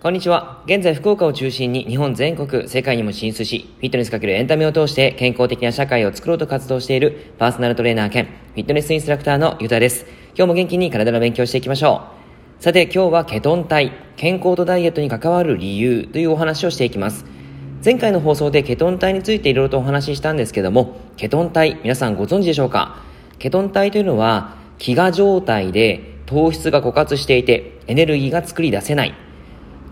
こんにちは。現在福岡を中心に日本全国、世界にも進出し、フィットネスかけるエンタメを通して健康的な社会を作ろうと活動しているパーソナルトレーナー兼フィットネスインストラクターのゆたです。今日も元気に体の勉強していきましょう。さて今日はケトン体、健康とダイエットに関わる理由というお話をしていきます。前回の放送でケトン体についていろいろとお話ししたんですけども、ケトン体、皆さんご存知でしょうか？ケトン体というのは、飢餓状態で糖質が枯渇していてエネルギーが作り出せない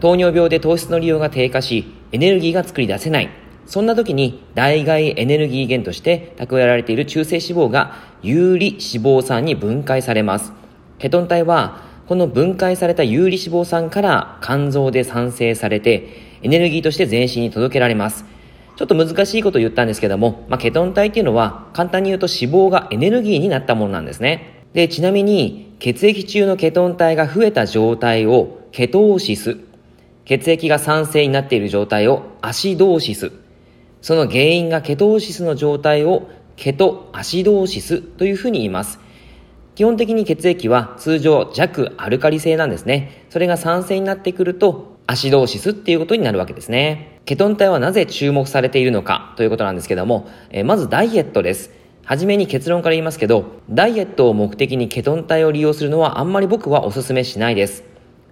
糖尿病で糖質の利用が低下し、エネルギーが作り出せない。そんな時に代替エネルギー源として蓄えられている中性脂肪が有利脂肪酸に分解されます。ケトン体はこの分解された有利脂肪酸から肝臓で産生されてエネルギーとして全身に届けられます。ちょっと難しいことを言ったんですけども、まあ、ケトン体っていうのは簡単に言うと脂肪がエネルギーになったものなんですね。で、ちなみに血液中のケトン体が増えた状態をケトーシス血液が酸性になっている状態をアシドーシス。その原因がケトーシスの状態をケトアシドーシスというふうに言います。基本的に血液は通常弱アルカリ性なんですね。それが酸性になってくるとアシドーシスっていうことになるわけですね。ケトン体はなぜ注目されているのかということなんですけども、えまずダイエットです。はじめに結論から言いますけど、ダイエットを目的にケトン体を利用するのはあんまり僕はお勧めしないです。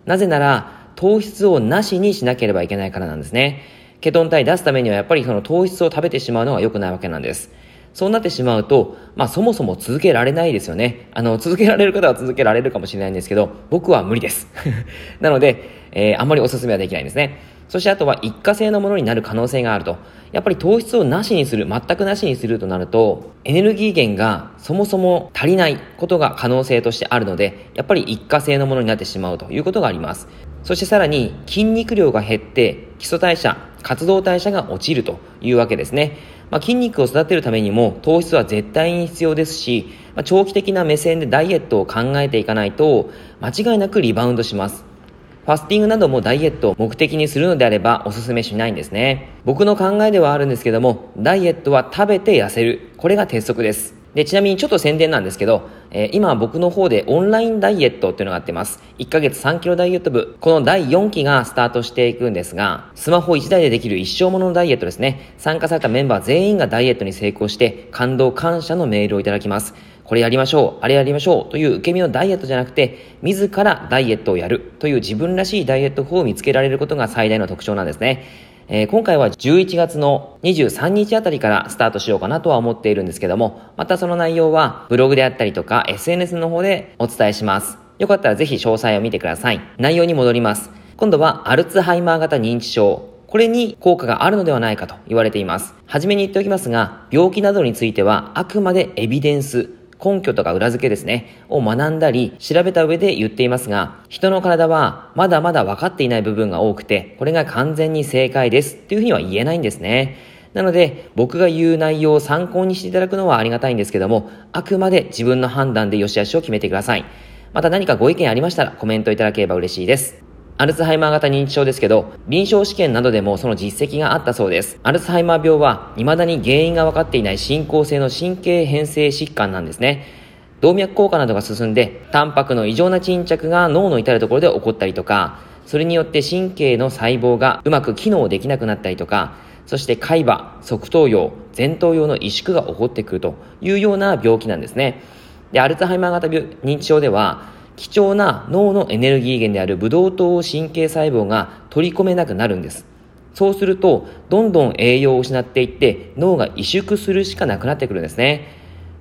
なぜなら、糖質をなしにしなければいけないからなんですね。ケトン体出すためにはやっぱりその糖質を食べてしまうのが良くないわけなんです。そうなってしまうと、まあそもそも続けられないですよね。あの、続けられる方は続けられるかもしれないんですけど、僕は無理です。なので、えー、あんまりお勧めはできないんですね。そしてあとは一過性のものになる可能性があると。やっぱり糖質をなしにする、全くなしにするとなると、エネルギー源がそもそも足りないことが可能性としてあるので、やっぱり一過性のものになってしまうということがあります。そしてさらに筋肉量が減って基礎代謝、活動代謝が落ちるというわけですね。まあ、筋肉を育てるためにも糖質は絶対に必要ですし、まあ、長期的な目線でダイエットを考えていかないと間違いなくリバウンドします。ファスティングなどもダイエットを目的にするのであればお勧めしないんですね。僕の考えではあるんですけども、ダイエットは食べて痩せる。これが鉄則です。で、ちなみにちょっと宣伝なんですけど、えー、今僕の方でオンラインダイエットっていうのがやってます。1ヶ月3キロダイエット部。この第4期がスタートしていくんですが、スマホ1台でできる一生もののダイエットですね。参加されたメンバー全員がダイエットに成功して、感動感謝のメールをいただきます。これやりましょう、あれやりましょうという受け身のダイエットじゃなくて、自らダイエットをやるという自分らしいダイエット法を見つけられることが最大の特徴なんですね。えー、今回は11月の23日あたりからスタートしようかなとは思っているんですけども、またその内容はブログであったりとか SNS の方でお伝えします。よかったらぜひ詳細を見てください。内容に戻ります。今度はアルツハイマー型認知症。これに効果があるのではないかと言われています。はじめに言っておきますが、病気などについてはあくまでエビデンス、根拠とか裏付けですね、を学んだり調べた上で言っていますが、人の体はまだまだ分かっていない部分が多くて、これが完全に正解ですっていうふうには言えないんですね。なので、僕が言う内容を参考にしていただくのはありがたいんですけども、あくまで自分の判断で良し悪しを決めてください。また何かご意見ありましたらコメントいただければ嬉しいです。アルツハイマー型認知症ですけど、臨床試験などでもその実績があったそうです。アルツハイマー病は未だに原因が分かっていない進行性の神経変性疾患なんですね。動脈硬化などが進んで、タンパクの異常な沈着が脳の至るところで起こったりとか、それによって神経の細胞がうまく機能できなくなったりとか、そして海馬、側頭葉、前頭葉の萎縮が起こってくるというような病気なんですね。で、アルツハイマー型認知症では、貴重な脳のエネルギー源であるブドウ糖神経細胞が取り込めなくなるんです。そうすると、どんどん栄養を失っていって、脳が萎縮するしかなくなってくるんですね。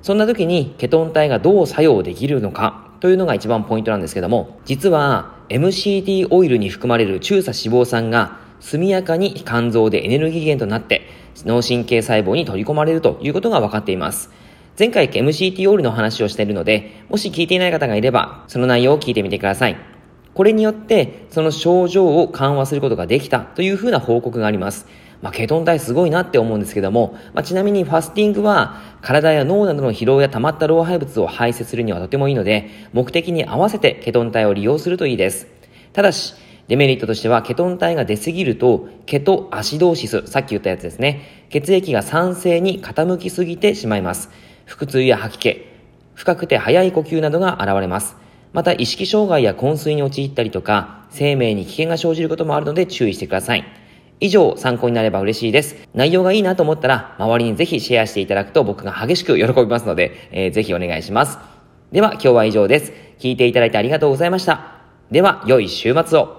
そんな時にケトン体がどう作用できるのかというのが一番ポイントなんですけども、実は MCT オイルに含まれる中鎖脂肪酸が速やかに肝臓でエネルギー源となって脳神経細胞に取り込まれるということが分かっています。前回 MCT オイルの話をしているので、もし聞いていない方がいれば、その内容を聞いてみてください。これによって、その症状を緩和することができたというふうな報告があります。まあ、ケトン体すごいなって思うんですけども、まあ、ちなみにファスティングは体や脳などの疲労や溜まった老廃物を排泄するにはとてもいいので、目的に合わせてケトン体を利用するといいです。ただし、デメリットとしては、ケトン体が出すぎると、ケトアシドーシス、さっき言ったやつですね。血液が酸性に傾きすぎてしまいます。腹痛や吐き気、深くて速い呼吸などが現れます。また意識障害や昏睡に陥ったりとか、生命に危険が生じることもあるので注意してください。以上、参考になれば嬉しいです。内容がいいなと思ったら、周りにぜひシェアしていただくと僕が激しく喜びますので、えー、ぜひお願いします。では、今日は以上です。聞いていただいてありがとうございました。では、良い週末を。